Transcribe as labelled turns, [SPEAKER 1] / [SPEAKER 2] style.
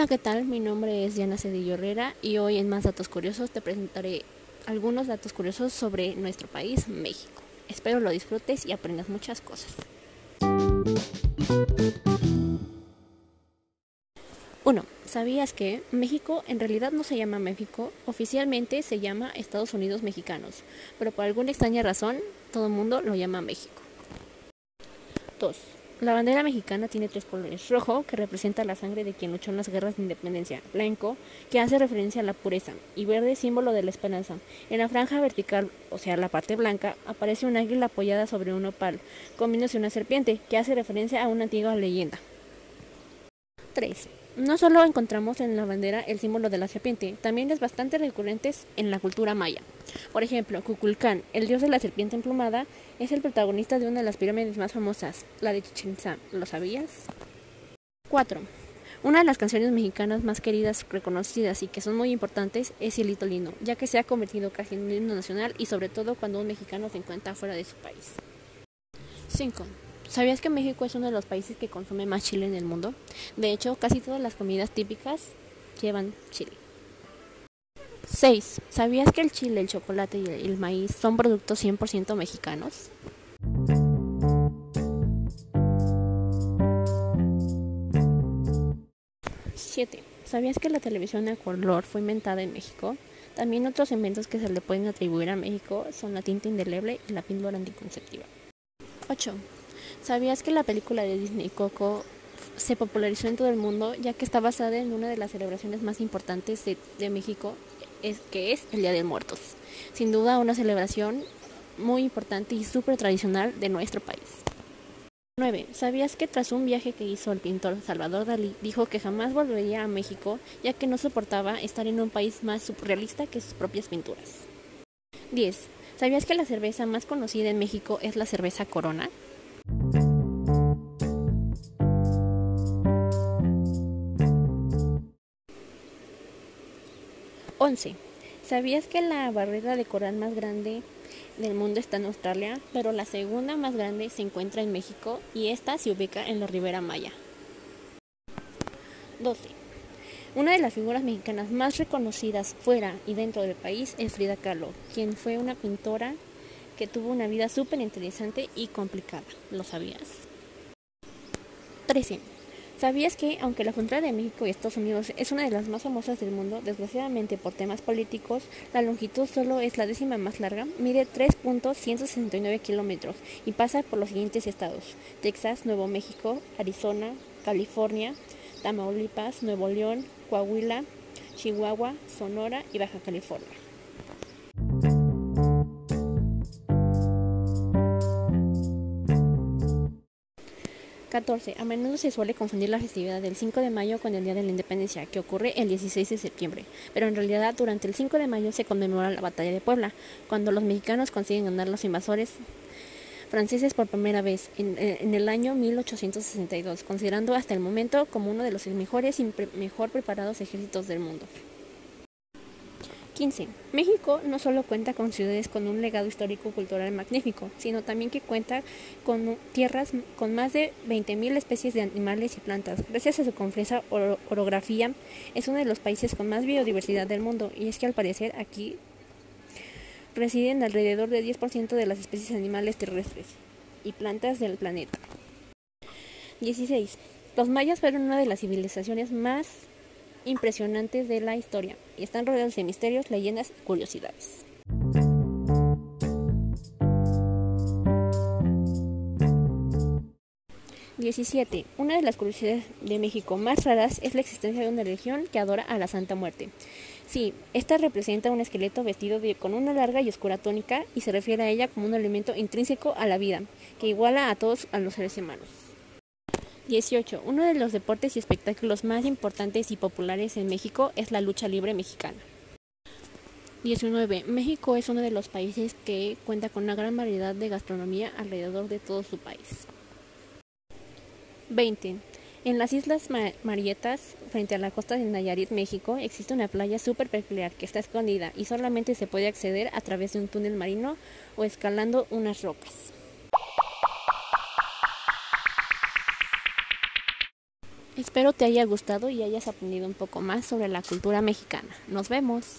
[SPEAKER 1] Hola, ¿qué tal? Mi nombre es Diana Cedillo Herrera y hoy en Más Datos Curiosos te presentaré algunos datos curiosos sobre nuestro país, México. Espero lo disfrutes y aprendas muchas cosas. 1. ¿Sabías que México en realidad no se llama México? Oficialmente se llama Estados Unidos Mexicanos, pero por alguna extraña razón todo el mundo lo llama México. 2. La bandera mexicana tiene tres colores. Rojo, que representa la sangre de quien luchó en las guerras de independencia. Blanco, que hace referencia a la pureza. Y verde, símbolo de la esperanza. En la franja vertical, o sea, la parte blanca, aparece un águila apoyada sobre un opal, comiéndose una serpiente, que hace referencia a una antigua leyenda. 3. No solo encontramos en la bandera el símbolo de la serpiente, también es bastante recurrente en la cultura maya. Por ejemplo, Kukulcán, el dios de la serpiente emplumada, es el protagonista de una de las pirámides más famosas, la de Chichen Itza. ¿Lo sabías? 4. Una de las canciones mexicanas más queridas, reconocidas y que son muy importantes es Cielito Lindo, ya que se ha convertido casi en un himno nacional y sobre todo cuando un mexicano se encuentra fuera de su país. 5. ¿Sabías que México es uno de los países que consume más chile en el mundo? De hecho, casi todas las comidas típicas llevan chile. 6. ¿Sabías que el chile, el chocolate y el maíz son productos 100% mexicanos? ¿Sabías que la televisión a color fue inventada en México? También otros inventos que se le pueden atribuir a México son la tinta indeleble y la píldora anticonceptiva. 8. ¿Sabías que la película de Disney Coco se popularizó en todo el mundo ya que está basada en una de las celebraciones más importantes de, México, es, que es el Día de Muertos? Sin duda una celebración muy importante y súper tradicional de nuestro país. 9. ¿Sabías que tras un viaje que hizo el pintor Salvador Dalí dijo que jamás volvería a México ya que no soportaba estar en un país más surrealista que sus propias pinturas? 10. ¿Sabías que la cerveza más conocida en México es la cerveza Corona? 11. ¿Sabías que la barrera de coral más grande del mundo está en Australia, pero la segunda más grande se encuentra en México y esta se ubica en la Ribera Maya? 12. Una de las figuras mexicanas más reconocidas fuera y dentro del país es Frida Kahlo, quien fue una pintora que tuvo una vida súper interesante y complicada. ¿Lo sabías? 13. ¿Sabías que, aunque la frontera de México y Estados Unidos es una de las más famosas del mundo, desgraciadamente por temas políticos, la longitud solo es la décima más larga, mide 3.169 kilómetros y pasa por los siguientes estados: Texas, Nuevo México, Arizona, California, Tamaulipas, Nuevo León, Coahuila, Chihuahua, Sonora y Baja California. 14. A menudo se suele confundir la festividad del 5 de mayo con el Día de la Independencia, que ocurre el 16 de septiembre, pero en realidad durante el 5 de mayo se conmemora la Batalla de Puebla, cuando los mexicanos consiguen ganar los invasores franceses por primera vez en, en, el año 1862, considerando hasta el momento como uno de los mejores y mejor preparados ejércitos del mundo. 15. México no solo cuenta con ciudades con un legado histórico-cultural magnífico, sino también que cuenta con tierras con más de 20.000 especies de animales y plantas. Gracias a su compleja orografía, es uno de los países con más biodiversidad del mundo, y es que al parecer aquí residen alrededor del 10% de las especies animales terrestres y plantas del planeta. 16. Los mayas fueron una de las civilizaciones más impresionantes de la historia y están rodeados de misterios, leyendas y curiosidades. Diecisiete. Una de las curiosidades de México más raras es la existencia de una religión que adora a la Santa Muerte. Sí, esta representa un esqueleto vestido con una larga y oscura tónica y se refiere a ella como un elemento intrínseco a la vida, que iguala a todos a los seres humanos. 18. Uno de los deportes y espectáculos más importantes y populares en México es la lucha libre mexicana. 19. México es uno de los países que cuenta con una gran variedad de gastronomía alrededor de todo su país. 20. En las Islas Marietas, frente a la costa de Nayarit, México, existe una playa súper peculiar que está escondida y solamente se puede acceder a través de un túnel marino o escalando unas rocas. Espero te haya gustado y hayas aprendido un poco más sobre la cultura mexicana. Nos vemos.